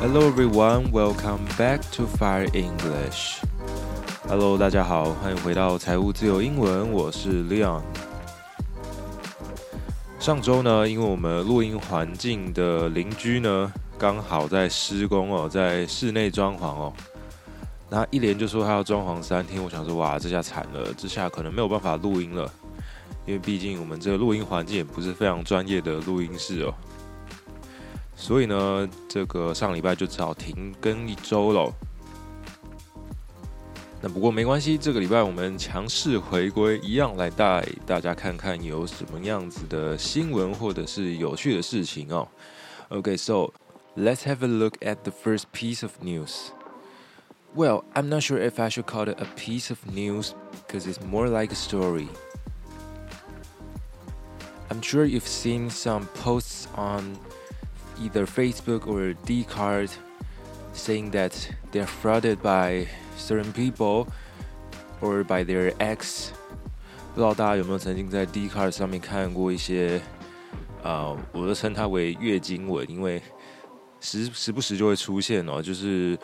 Hello everyone, welcome back to Fire English. Hello，大家好，欢迎回到财务自由英文，我是 Leon。上周呢，因为我们录音环境的邻居呢，刚好在施工哦，在室内装潢哦，那一连就说他要装潢三天，我想说哇，这下惨了，这下可能没有办法录音了，因为毕竟我们这个录音环境也不是非常专业的录音室哦。所以呢，这个上礼拜就只好停更一周喽。那不过没关系，这个礼拜我们强势回归，一样来带大家看看有什么样子的新闻或者是有趣的事情哦。Okay, so let's have a look at the first piece of news. Well, I'm not sure if I should call it a piece of news because it's more like a story. I'm sure you've seen some posts on either Facebook or Dcard saying that they're frauded by certain people or by their ex。不知道大家有没有曾经在 Dcard 上面看过一些，呃，我都称它为月经文，因为时时不时就会出现哦，就是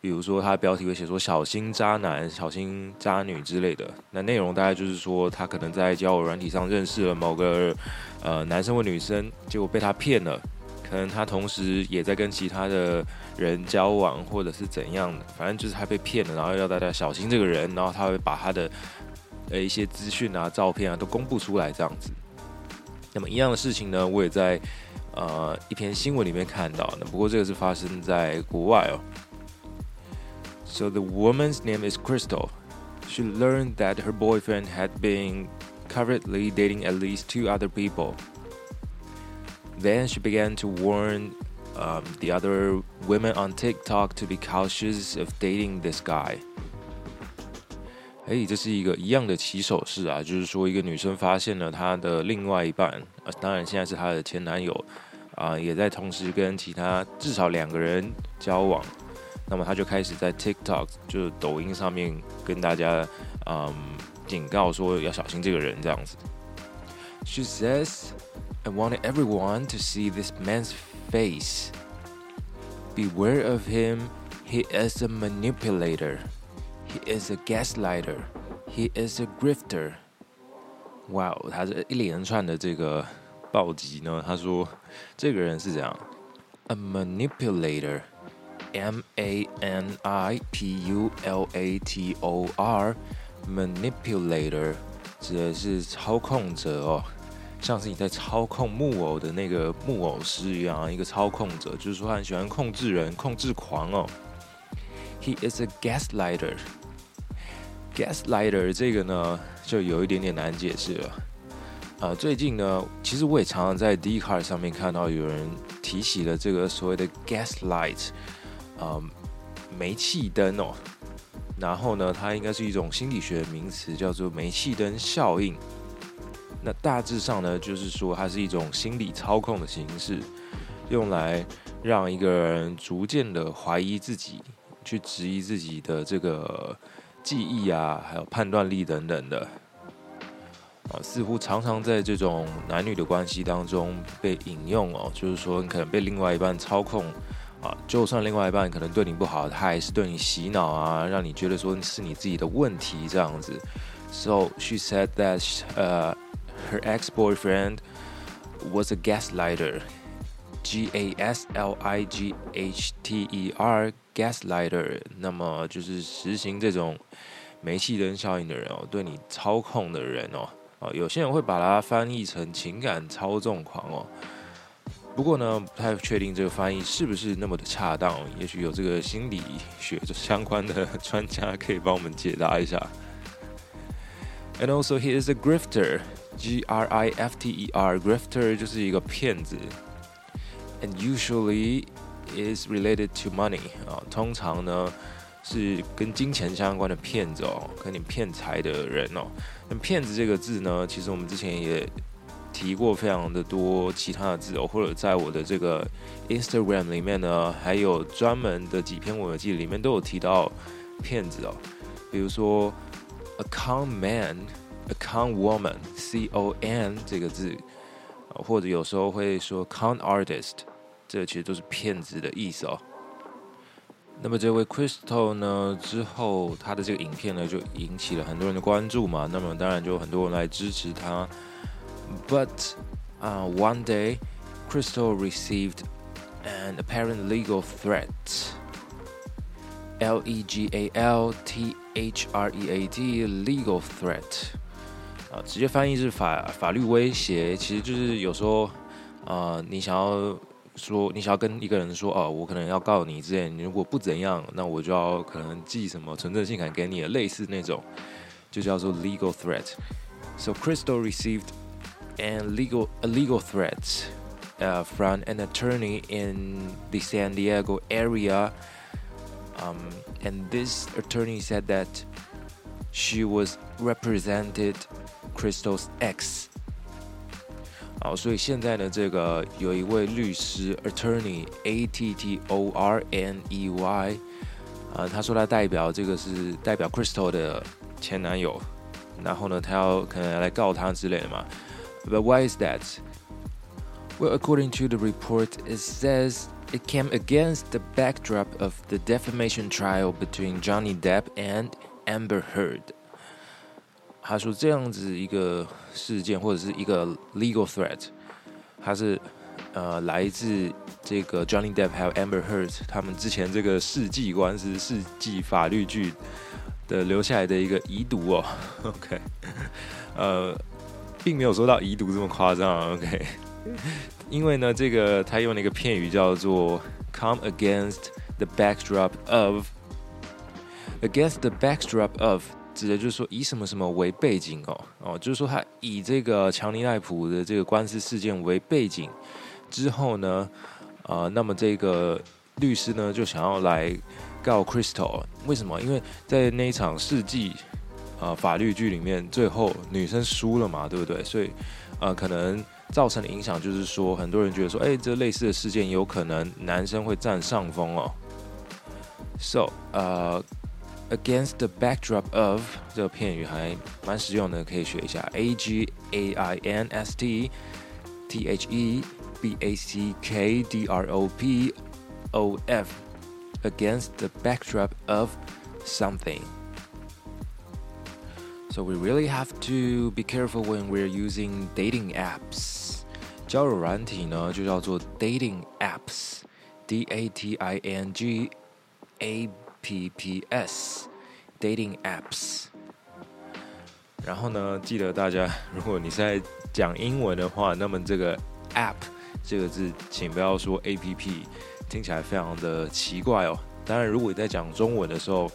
比如说它标题会写说小心渣男、小心渣女之类的。那内容大概就是说，他可能在交友软体上认识了某个呃男生或女生，结果被他骗了。可能他同时也在跟其他的人交往，或者是怎样的，反正就是他被骗了，然后要大家小心这个人，然后他会把他的呃一些资讯啊、照片啊都公布出来这样子。那么一样的事情呢，我也在呃一篇新闻里面看到，那不过这个是发生在国外哦。So the woman's name is Crystal. She learned that her boyfriend had been covertly dating at least two other people. Then she began to warn um, the other women on TikTok to be cautious of dating this guy. 哎，这是一个一样的起手式啊，就是说一个女生发现了她的另外一半，呃，当然现在是她的前男友，啊、呃，也在同时跟其他至少两个人交往，那么她就开始在 TikTok 就是抖音上面跟大家嗯警告说要小心这个人这样子。She says. I wanted everyone to see this man's face. Beware of him. He is a manipulator. He is a gaslighter. He is a grifter. Wow，他这一连串的这个暴击呢，他说这个人是怎样？A manipulator. M A N I P U L A T O R. Manipulator 指的是操控者哦。 像是你在操控木偶的那个木偶师一样，一个操控者，就是说他很喜欢控制人，控制狂哦。He is a gaslighter. Gaslighter 这个呢，就有一点点难解释了。啊、呃，最近呢，其实我也常常在 Dcard 上面看到有人提起了这个所谓的 gaslight，啊、煤气灯哦。然后呢，它应该是一种心理学名词，叫做煤气灯效应。那大致上呢，就是说它是一种心理操控的形式，用来让一个人逐渐的怀疑自己，去质疑自己的这个记忆啊，还有判断力等等的。啊，似乎常常在这种男女的关系当中被引用哦，就是说你可能被另外一半操控啊，就算另外一半可能对你不好，他还是对你洗脑啊，让你觉得说是你自己的问题这样子。So she said that, uh. Her ex-boyfriend was a gaslighter. G A S L I G H T E R gaslighter，那么就是实行这种煤气灯效应的人哦，对你操控的人哦，啊，有些人会把它翻译成情感操纵狂哦。不过呢，不太确定这个翻译是不是那么的恰当，也许有这个心理学相关的专家可以帮我们解答一下。And also, he is a grifter. G R I F T E R，grifter 就是一个骗子，and usually is related to money 啊，通常呢是跟金钱相关的骗子哦，跟你骗财的人哦。那骗子这个字呢，其实我们之前也提过非常的多其他的字哦，或者在我的这个 Instagram 里面呢，还有专门的几篇文记里面都有提到骗子哦，比如说 a con man。A con woman，C O N 这个字，或者有时候会说 con artist，这其实都是骗子的意思哦。 那么这位 Crystal 呢，之后他的这个影片呢，就引起了很多人的关注嘛。那么当然就有很多人来支持他。But, uh, one day, Crystal received an apparent legal threat. L E G A L T H R E A T legal threat 啊，直接翻译是法法律威胁，其实就是有时候啊、呃，你想要说，你想要跟一个人说，哦，我可能要告你之类，你如果不怎样，那我就要可能寄什么存证信函给你，类似那种，就叫做 legal threat。So Crystal received an legal a legal threat uh, from an attorney in the San Diego area. Um, and this attorney said that she was represented Crystal's ex. 好，所以现在呢，这个有一位律师 attorney A T T O R N E Y，啊，他说他代表这个是代表 Crystal 的前男友，然后呢，他要可能来告他之类的嘛。But why is that? Well, according to the report, it says. It came against the backdrop of the defamation trial between Johnny Depp and Amber Heard。他说这样子一个事件或者是一个 legal threat，他是呃来自这个 Johnny Depp 还有 Amber Heard 他们之前这个世纪官司、世纪法律剧的留下来的一个遗毒哦。OK，呃，并没有说到遗毒这么夸张。OK。因为呢，这个他用了一个片语叫做 “come against the backdrop of”。Against the backdrop of 指的就是说以什么什么为背景哦哦，就是说他以这个强尼戴普的这个官司事件为背景之后呢，啊、那么这个律师呢就想要来告 Crystal，为什么？因为在那一场世纪啊、法律剧里面，最后女生输了嘛，对不对？所以啊、可能。造成的影响就是说，很多人觉得说，哎，这类似的事件有可能男生会占上风哦。So，呃、uh，against the backdrop of 这个片语还蛮实用的，可以学一下。A G A I N S T T H E B A C K D R O P O F，against the backdrop of something。So we really have to be careful when we're using dating apps。交友软体呢，就叫做 dating apps，D A T I N G A P P S，dating apps。然后呢，记得大家，如果你是在讲英文的话，那么这个 app 这个字，请不要说 A P P，听起来非常的奇怪哦。当然，如果你在讲中文的时候，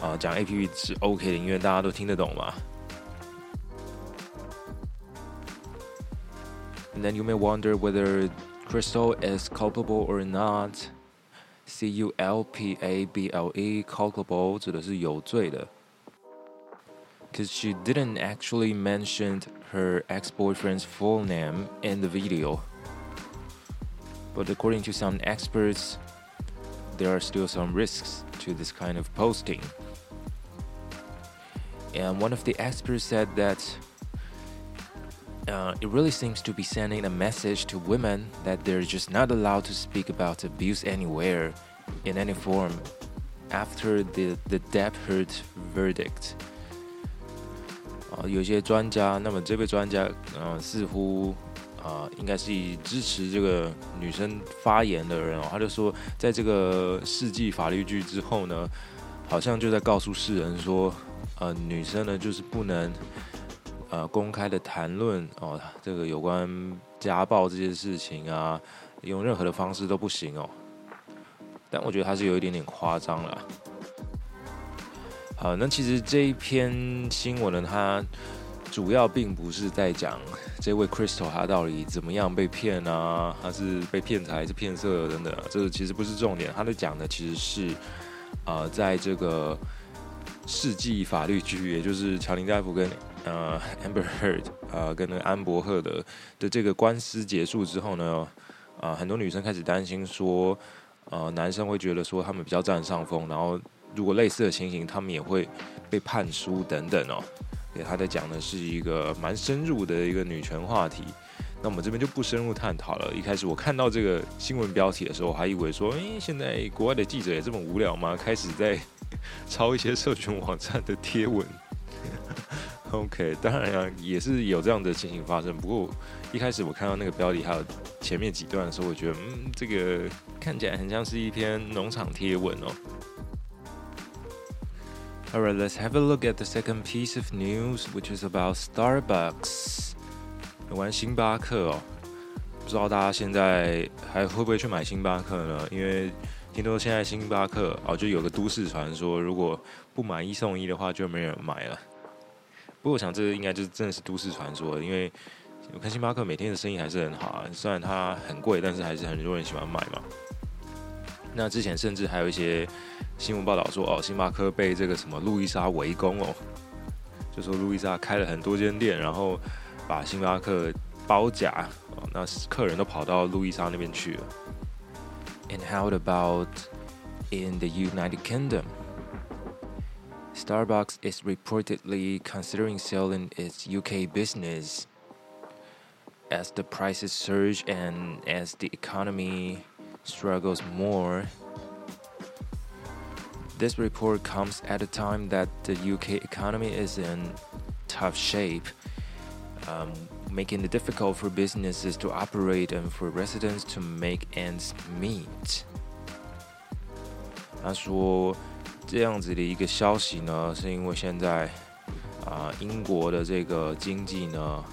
啊，讲 A P P 是 OK 的，因为大家都听得懂嘛。And then you may wonder whether Crystal is culpable or not. C U L P A B L E culpable 指的是有罪的。Because she didn't actually mention her ex-boyfriend's full name in the video. But according to some experts, there are still some risks to this kind of posting. And one of the experts said that uh, it really seems to be sending a message to women that they're just not allowed to speak about abuse anywhere, in any form, after the the Depp Heard verdict. 啊，有些专家，那么这位专家，呃，似乎啊、呃，应该是以支持这个女生发言的人哦，他就说，在这个世纪法律剧之后呢，好像就在告诉世人说。呃，女生呢，就是不能 呃公开的谈论哦，这个有关家暴这件事情啊，用任何的方式都不行哦。但我觉得还是有一点点夸张了。好，那其实这一篇新闻呢，它主要并不是在讲这位 Crystal 他到底怎么样被骗啊，他是被骗财还是骗色等等，这个其实不是重点。他在讲的其实是、呃，在这个。世纪法律剧，也就是乔林戴夫跟呃 Amber Heard 啊、跟那个安伯赫的的这个官司结束之后呢，啊、很多女生开始担心说，呃，男生会觉得说他们比较占上风，然后如果类似的情形，他们也会被判输等等哦。给他在讲的是一个蛮深入的一个女权话题。那我们这边就不深入探讨了。一开始我看到这个新闻标题的时候，我还以为说，诶，现在国外的记者也这么无聊吗？开始在 抄一些社群网站的贴文。OK，当然啊，也是有这样的情形发生。不过一开始我看到那个标题还有前面几段的时候，我觉得，嗯，这个看起来很像是一篇农场贴文哦。Alright, let's have a look at the second piece of news, which is about Starbucks. 有关星巴克哦，不知道大家现在还会不会去买星巴克呢？因为听说现在星巴克哦，就有个都市传说，如果不买一送一的话，就没人买了。不过我想这应该就是真的是都市传说，因为我看星巴克每天的生意还是很好啊，虽然它很贵，但是还是很多人喜欢买嘛。那之前甚至还有一些。新闻报道说，哦，星巴克被这个什么路易莎围攻哦，就说路易莎开了很多间店，然后把星巴克包夹，哦，那客人都跑到路易莎那边去了。And how about in the United Kingdom? Starbucks is reportedly considering selling its UK business as the prices surge and as the economy struggles more. This report comes at a time that the UK economy is in tough shape, um, making it difficult for businesses to operate and for residents to make ends meet. 他说，这样子的一个消息呢，是因为现在啊、英国的这个经济呢，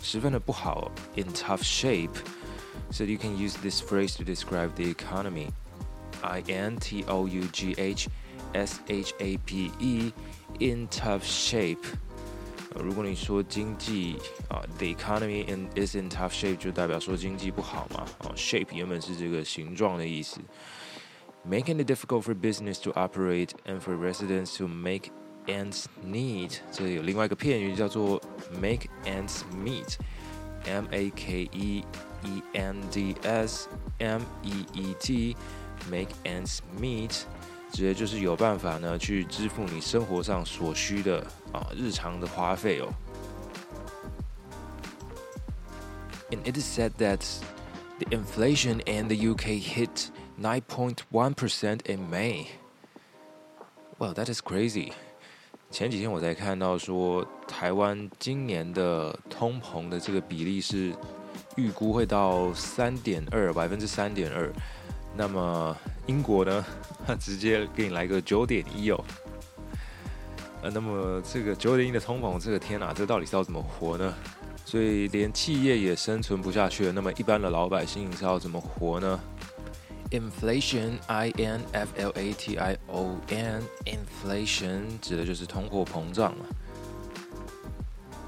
十分的不好，in tough shape. So you can use this phrase to describe the economy. I N T O U G H S H A P E in tough shape。如果你说经济啊，the economy in is in tough shape，就代表说经济不好嘛。哦，shape 原本是这个形状的意思。Making it difficult for business to operate and for residents to make ends meet。这有另外一个片语叫做 make ends meet，M A K E E N D S M E E T。Make ends meet，直接就是有办法呢去支付你生活上所需的啊日常的花费哦。And it is said that the inflation in the UK hit 9.1% in May. Well, that is crazy. 前几天我才看到说，台湾今年的通膨的这个比例是预估会到三点二，百分之三点二。那么英国呢？直接给你来个九点一哦。呃，那么这个九点一的通膨，这个天哪，这到底是要怎么活呢？所以连企业也生存不下去了。那么一般的老百姓是要怎么活呢 ？Inflation，I N F L A T I O N，inflation 指的就是通货膨胀嘛。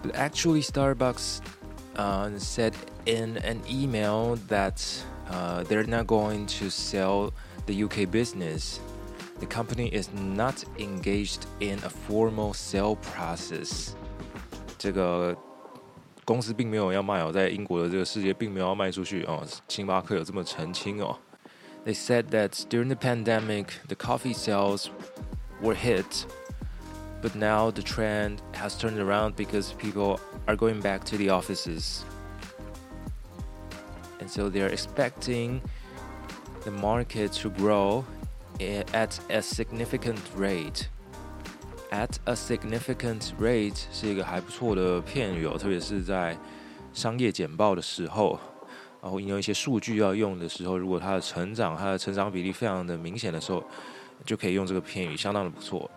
But actually, Starbucks, uh, said in an email that. Uh, they're not going to sell the UK business. The company is not engaged in a formal sale process. 这个公司并没有要卖哦，在英国的这个世界并没有要卖出去哦。星巴克有这么澄清哦。 They said that during the pandemic, the coffee sales were hit, but now the trend has turned around because people are going back to the offices. And so they are expecting the market to grow at a significant rate. At a significant rate 是一个还不错的片语哦，特别是在商业简报的时候， 然后引用一些数据要用的时候，如果它的成长、它的成长比例非常的明显的时候，就可以用这个片语，相当的不错。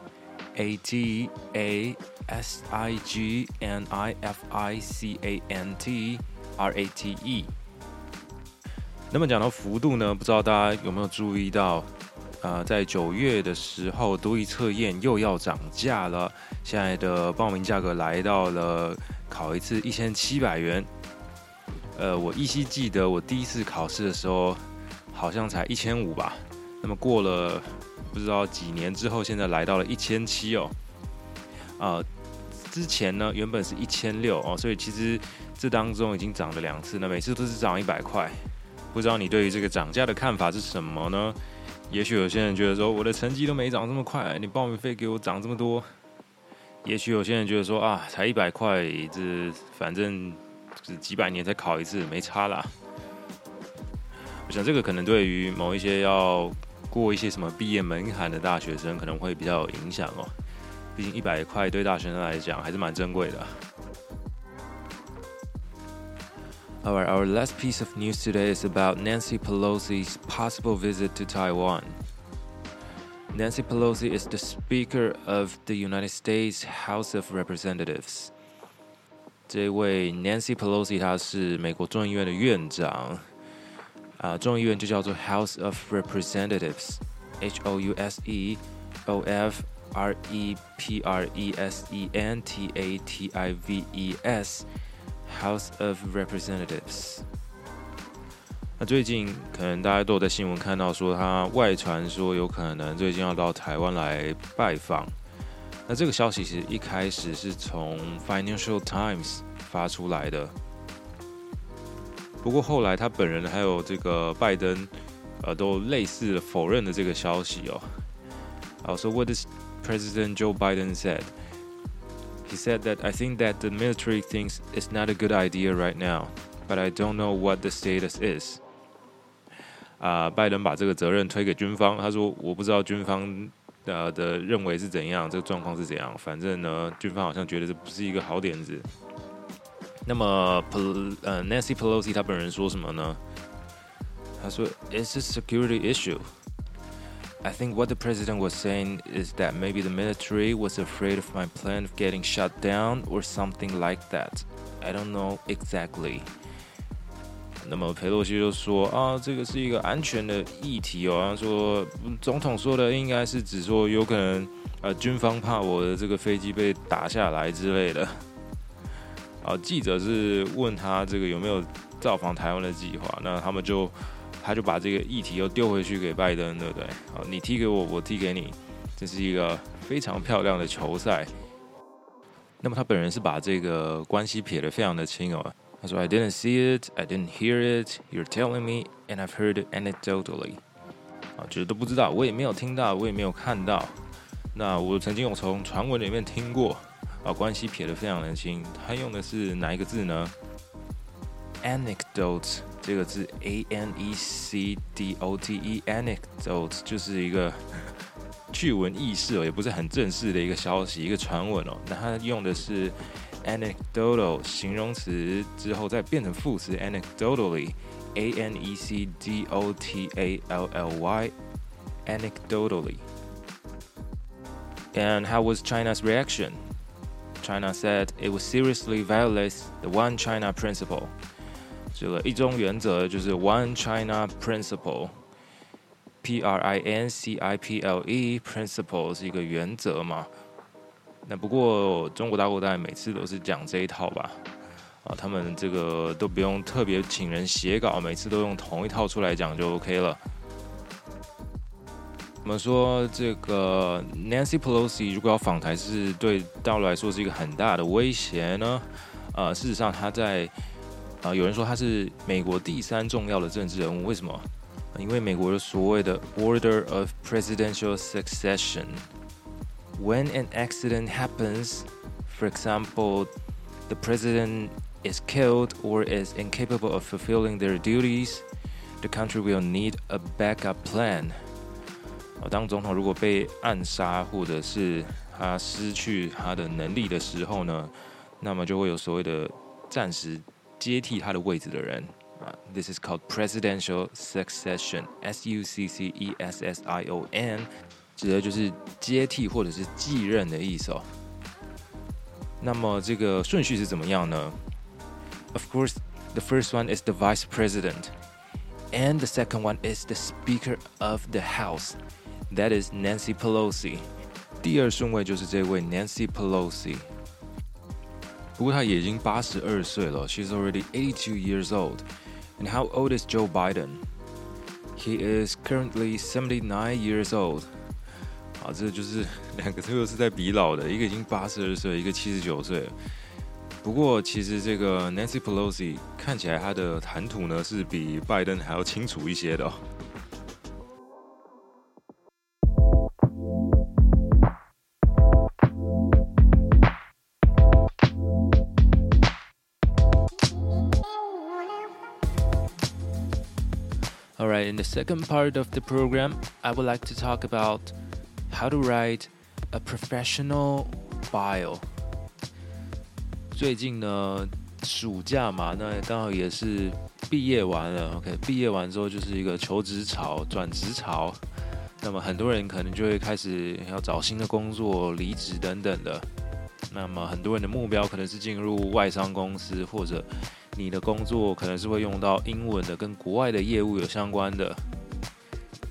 A T A S I G N I F I C A N T R A T E。那么讲到幅度呢，不知道大家有没有注意到，呃，在九月的时候，多益测验又要涨价了。现在的报名价格来到了考一次一千七百元。呃，我依稀记得我第一次考试的时候，好像才一千五吧。那么过了不知道几年之后，现在来到了一千七哦。啊，之前呢原本是一千六哦，所以其实这当中已经涨了两次，那每次都是涨一百块。不知道你对于这个涨价的看法是什么呢？也许有些人觉得说，我的成绩都没涨这么快，你报名费给我涨这么多。也许有些人觉得说啊，才一百块，这反正是几百年才考一次，没差啦。我想这个可能对于某一些要过一些什么毕业门槛的大学生可能会比较有影响哦。毕竟一百块对大学生来讲还是蛮珍贵的。Alright, our last piece of news today is about Nancy Pelosi's possible visit to Taiwan. Nancy Pelosi is the Speaker of the United States House of Representatives. 这位 Nancy Pelosi 她是美国众议院的院长，啊，众议院就叫做 House of Representatives，H O U S E O F R E P R E S E N T A T I V E S。House of Representatives。那最近可能大家都有在新闻看到说，他外传说有可能最近要到台湾来拜访。那这个消息其实一开始是从 Financial Times 发出来的，不过后来他本人还有这个拜登，呃，都类似的否认了这个消息哦。好，So what does President Joe Biden said? He said that I think that the military thinks it's not a good idea right now, but I don't know what the status is. 啊，拜登把这个责任推给军方，他说我不知道军方 的的认为是怎样，这个状况是怎样。反正呢，军方好像觉得这不是一个好点子。那么，呃，Nancy Pelosi 他本人说什么呢？他说，It's a security issue. I think what the president was saying is that maybe the military was afraid of my plan of getting shut down or something like that. I don't know exactly. 那么裴洛西就说啊，这个是一个安全的议题哦。他说总统说的应该是指说有可能呃军方怕我的这个飞机被打下来之类的。啊，记者是问他这个有没有造访台湾的计划，那他们就。他就把这个议题又丢回去给拜登，对不对？好，你踢给我，我踢给你，这是一个非常漂亮的球赛。那么他本人是把这个关系撇得非常的清哦。他说：“I didn't see it, I didn't hear it. You're telling me, and I've heard it anecdotally。”啊，就是都不知道，我也没有听到，我也没有看到。那我曾经有从传闻里面听过，啊，关系撇得非常的清。他用的是哪一个字呢？Anecdote。这个字 A N E C D O T E，anecdote 就是一个趣闻轶事哦，也不是很正式的一个消息，一个传闻哦。那他用的是 anecdotal 形容词之后再变成副词 anecdotally，A N E C D O T A L L Y，anecdotally。And how was China's reaction? China said it would seriously violate the One China principle. 这个一中原则就是 One China Principle，P R I N C I P L E，Principle 是一个原则嘛。 那不过中国大陆大概每次都是讲这一套吧，啊，他们这个都不用特别请人写稿，每次都用同一套出来讲就 OK 了。我们说这个 Nancy Pelosi 如果要访台，是对大陆来说是一个很大的威胁呢？啊，事实上他在。啊，有人说他是美国第三重要的政治人物，为什么？因为美国的所谓的 Order of Presidential Succession。When an accident happens, for example, the president is killed or is incapable of fulfilling their duties, the country will need a backup plan。当总统如果被暗杀，或者是他失去他的能力的时候呢，那么就会有所谓的暂时。接替他的位置的人啊，This is called presidential succession，S U C C E S S I O N， 指的就是接替或者是继任的意思哦。那么这个顺序是怎么样呢？Of course, the first one is the vice president, and the second one is the speaker of the house, that is Nancy Pelosi。第二顺位就是这位 Nancy Pelosi。不过他也已经八十二岁了，She's already eighty-two years old. And how old is Joe Biden? He is currently seventy-nine years old. 啊这就是两个特别是在比老的一个已经八十二岁一个七十九岁不过其实这个 nancy pelosi 看起来他的谈吐呢是比拜登还要清楚一些的哦 Alright, in the second part of the program i would like to talk about how to write a professional bio. 最近呢，暑假嘛，那刚好也是毕业完了。OK，毕业完之后就是一个求职潮、转职潮。那么很多人可能就会开始要找新的工作、离职等等的。那么很多人的目标可能是进入外商公司，或者你的工作可能是会用到英文的，跟国外的业务有相关的。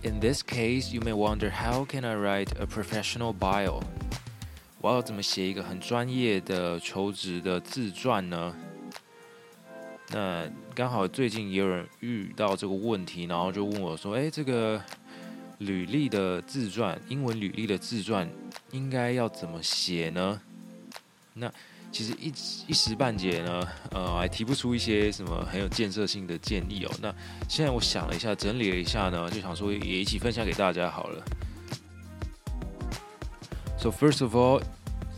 In this case, you may wonder how can I write a professional bio? 我要怎么写一个很专业的求职的自传呢？那刚好最近也有人遇到这个问题，然后就问我说：“诶，这个履历的自传，英文履历的自传应该要怎么写呢？”那其实一一时半解呢，呃，还提不出一些什么很有建设性的建议哦。那现在我想了一下，整理了一下呢，就想说也一起分享给大家好了。So first of all,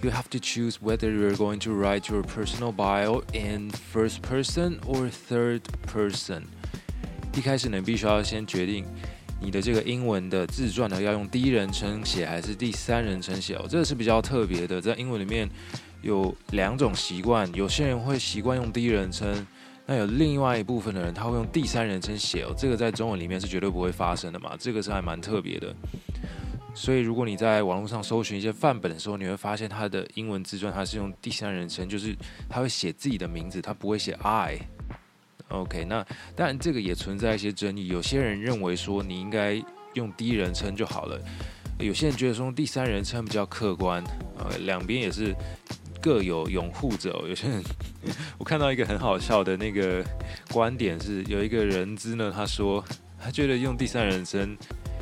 you have to choose whether you're going to write your personal bio in first person or third person. 一开始呢，必须要先决定你的这个英文的自传呢，要用第一人称写还是第三人称写哦。这个是比较特别的，在英文里面有两种习惯，有些人会习惯用第一人称，那有另外一部分的人他会用第三人称写哦。这个在中文里面是绝对不会发生的嘛，这个是还蛮特别的。所以，如果你在网络上搜寻一些范本的时候，你会发现他的英文自传他是用第三人称，就是他会写自己的名字，他不会写 I。OK，那当然这个也存在一些争议。有些人认为说你应该用第一人称就好了，有些人觉得说第三人称比较客观。呃，两边也是各有拥护者。有些人，我看到一个很好笑的那个观点是，有一个人资呢，他说他觉得用第三人称。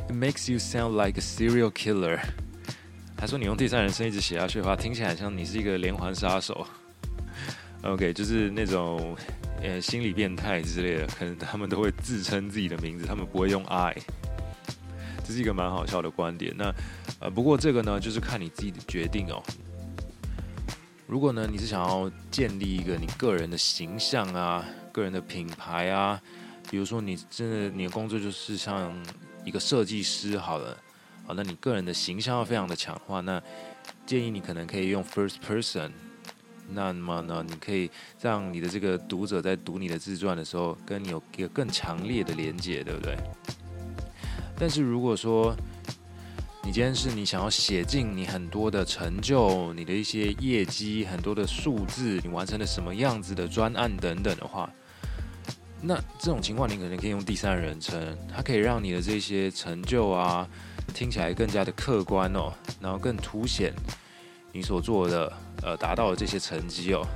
It makes you sound like a serial killer。他说你用第三人称一直写下去的话，听起来像你是一个连环杀手。OK，就是那种呃心理变态之类的，可能他们都会自称自己的名字，他们不会用 I。这是一个蛮好笑的观点。那呃，不过这个呢，就是看你自己的决定哦。如果呢，你是想要建立一个你个人的形象啊，个人的品牌啊，比如说你真的你的工作就是像。一个设计师好了，好，那你个人的形象要非常的强化，那建议你可能可以用 first person，那么呢，你可以让你的这个读者在读你的自传的时候，跟你有一个更强烈的连接，对不对？但是如果说你今天是你想要写进你很多的成就，你的一些业绩，很多的数字，你完成了什么样子的专案等等的话。那这种情况，你可能可以用第三人称，它可以让你的这些成就啊，听起来更加的客观哦，然后更凸显你所做的呃达到的这些成绩哦。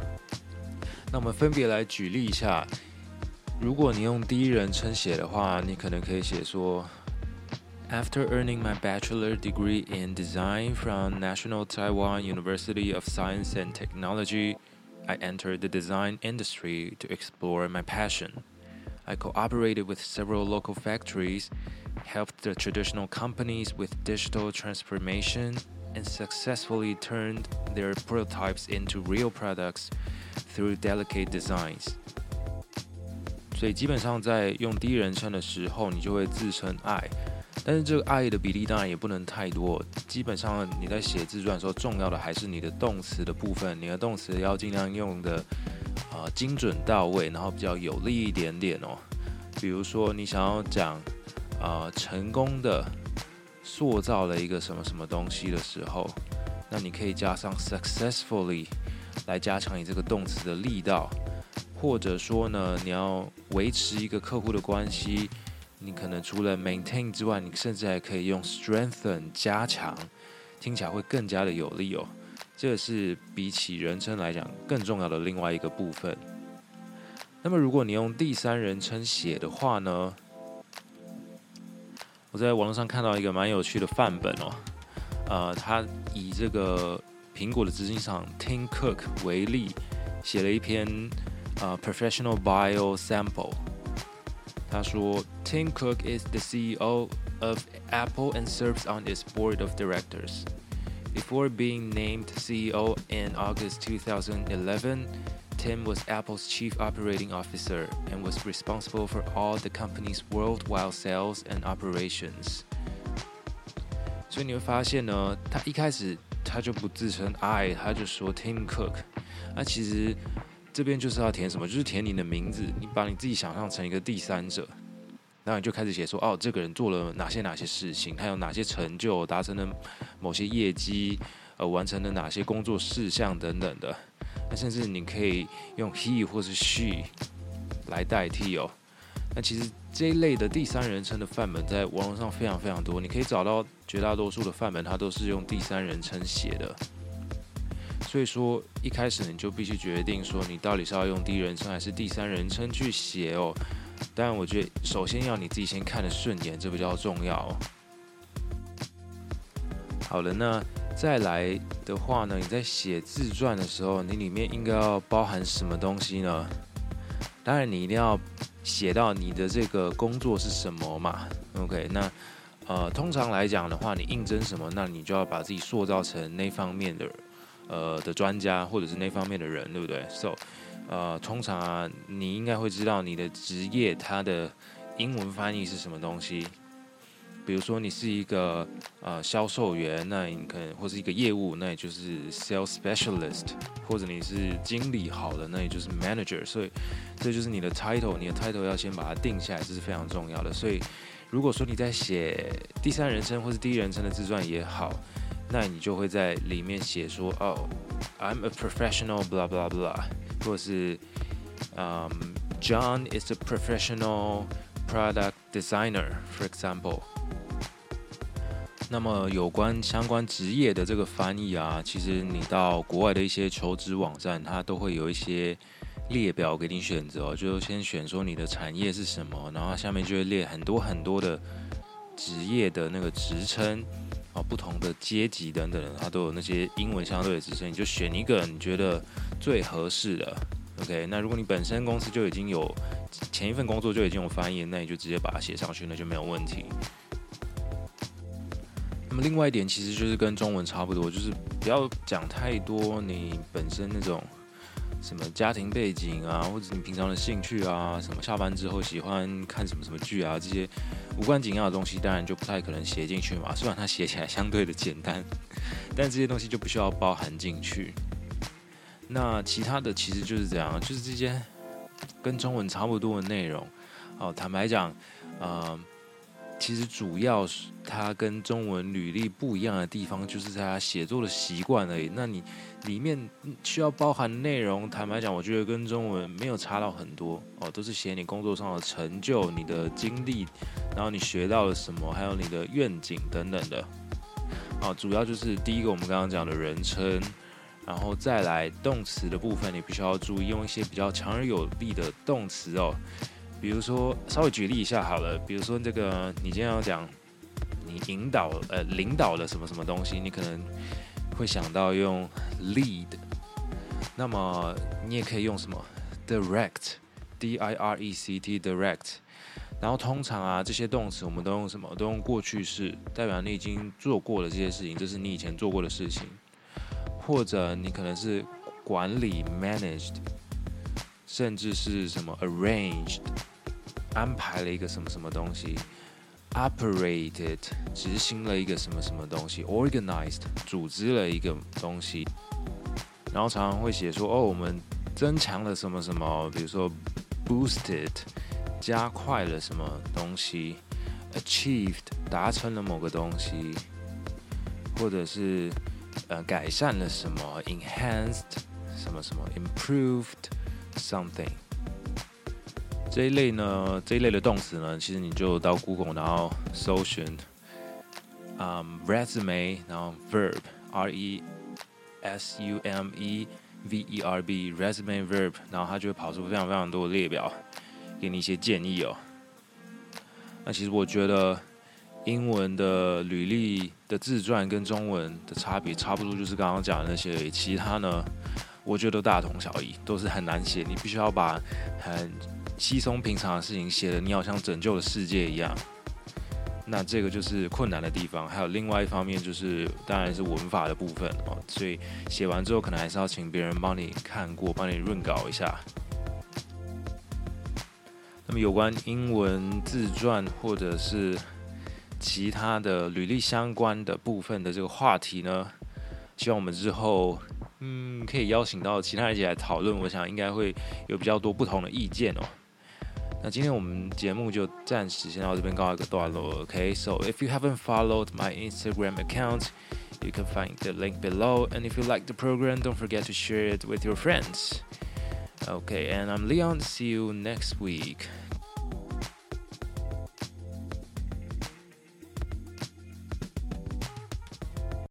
那我们分别来举例一下，如果你用第一人称写的话，你可能可以写说 ：After earning my bachelor degree in design from National Taiwan University of Science and Technology, I entered the design industry to explore my passion. I cooperated with several local factories, helped the traditional companies with digital transformation, and successfully turned their prototypes into real products through delicate designs. 所以基本上在用第一人称的时候，你就会自称 I， 但是这个 I 的比例当然也不能太多。基本上你在写自传的时候，重要的还是你的动词的部分，你的动词要尽量用的。啊、精准到位，然后比较有力一点点哦。比如说，你想要讲啊、成功的塑造了一个什么什么东西的时候，那你可以加上 successfully 来加强你这个动词的力道。或者说呢，你要维持一个客户的关系，你可能除了 maintain 之外，你甚至还可以用 strengthen 加强，听起来会更加的有力哦。这是比起人称来讲更重要的另外一个部分。那么，如果你用第三人称写的话呢？我在网络上看到一个蛮有趣的范本哦，呃，他以这个苹果的执行长 Tim Cook 为例，写了一篇呃 professional bio sample。他说，Tim Cook is the CEO of Apple and serves on its board of directors。 Before being named CEO in August 2011, Tim was Apple's chief operating officer and was responsible for all the company's worldwide sales and operations. 所以你会发现呢，他一开始他就不自称 I，他就说 Tim Cook。那其实 这边就是要填什么？就是填你的名字，你把你自己想象成一个第三者。然后你就开始写说，哦，这个人做了哪些哪些事情，他有哪些成就，达成了某些业绩，呃，完成了哪些工作事项等等的。那甚至你可以用 he 或是 she 来代替哦。那其实这一类的第三人称的范本在网络上非常非常多，你可以找到绝大多数的范本，它都是用第三人称写的。所以说一开始你就必须决定说，你到底是要用第一人称还是第三人称去写哦。当然，我觉得首先要你自己先看得顺眼，这比较重要哦。好了，那再来的话呢，你在写自传的时候，你里面应该要包含什么东西呢？当然，你一定要写到你的这个工作是什么嘛。OK，那呃，通常来讲的话，你应征什么，那你就要把自己塑造成那方面的呃的专家，或者是那方面的人，对不对？So 呃，通常啊，你应该会知道你的职业它的英文翻译是什么东西。比如说，你是一个呃销售员，那你可能或是一个业务，那也就是 sales specialist，或者你是经理好了，那也就是 manager。所以这就是你的 title，你的 title 要先把它定下来，这是非常重要的。所以如果说你在写第三人称或是第一人称的自传也好，那你就会在里面写说，哦，I'm a professional，blah blah blah。或是，嗯，John is a professional product designer, for example。那么有关相关职业的这个翻译啊，其实你到国外的一些求职网站，它都会有一些列表给你选择，就先选说你的产业是什么，然后下面就会列很多很多的职业的那个职称不同的阶级等等，它都有那些英文相对的职称，你就选一个你觉得。最合适的，OK。那如果你本身公司就已经有前一份工作就已经有翻译，那你就直接把它写上去，那就没有问题。那么另外一点其实就是跟中文差不多，就是不要讲太多你本身那种什么家庭背景啊，或者你平常的兴趣啊，什么下班之后喜欢看什么什么剧啊，这些无关紧要的东西，当然就不太可能写进去嘛。虽然它写起来相对的简单，但这些东西就不需要包含进去。那其他的其实就是这样，就是这些跟中文差不多的内容。哦，坦白讲，呃，其实主要是它跟中文履历不一样的地方，就是在它写作的习惯而已。那你里面需要包含内容，坦白讲，我觉得跟中文没有差到很多。哦，都是写你工作上的成就、你的经历，然后你学到了什么，还有你的愿景等等的。哦，主要就是第一个我们刚刚讲的人称。然后再来动词的部分，你必须要注意用一些比较强而有力的动词哦。比如说，稍微举例一下好了。比如说，这个你今天要讲你引导呃领导了什么什么东西，你可能会想到用 lead。那么你也可以用什么 direct，d i r e c t direct。然后通常啊这些动词我们都用什么？都用过去式，代表你已经做过了这些事情，这是你以前做过的事情。或者你可能是管理 managed，甚至是什么 arranged，安排了一个什么什么东西，operated，执行了一个什么什么东西，organized，组织了一个东西，然后常常会写说哦，我们增强了什么什么，比如说 boosted，加快了什么东西，achieved，达成了某个东西，或者是。呃，改善了什么？Enhanced 什么什么？Improved something 这一类呢？这一类的动词呢，其实你就到 Google，然后搜寻，，resume，然后 verb，R E S U M E V E R B，resume verb，然后它就会跑出非常非常多的列表，给你一些建议哦。那其实我觉得。英文的履历的自传跟中文的差别差不多，就是刚刚讲的那些而已。其他呢，我觉得都大同小异，都是很难写。你必须要把很稀松平常的事情写得你好像拯救了世界一样。那这个就是困难的地方。还有另外一方面就是，当然是文法的部分哦。所以写完之后，可能还是要请别人帮你看过，帮你润稿一下。那么有关英文自传或者是其他的履历相关的部分的这个话题呢，希望我们之后嗯可以邀请到其他人一起来讨论。我想应该会有比较多不同的意见哦。那今天我们节目就暂时先到这边告一个段落。OK，so if you haven't followed my Instagram account, you can find the link below. And if you like the program, don't forget to share it with your friends. Okay, and I'm Leon. See you next week.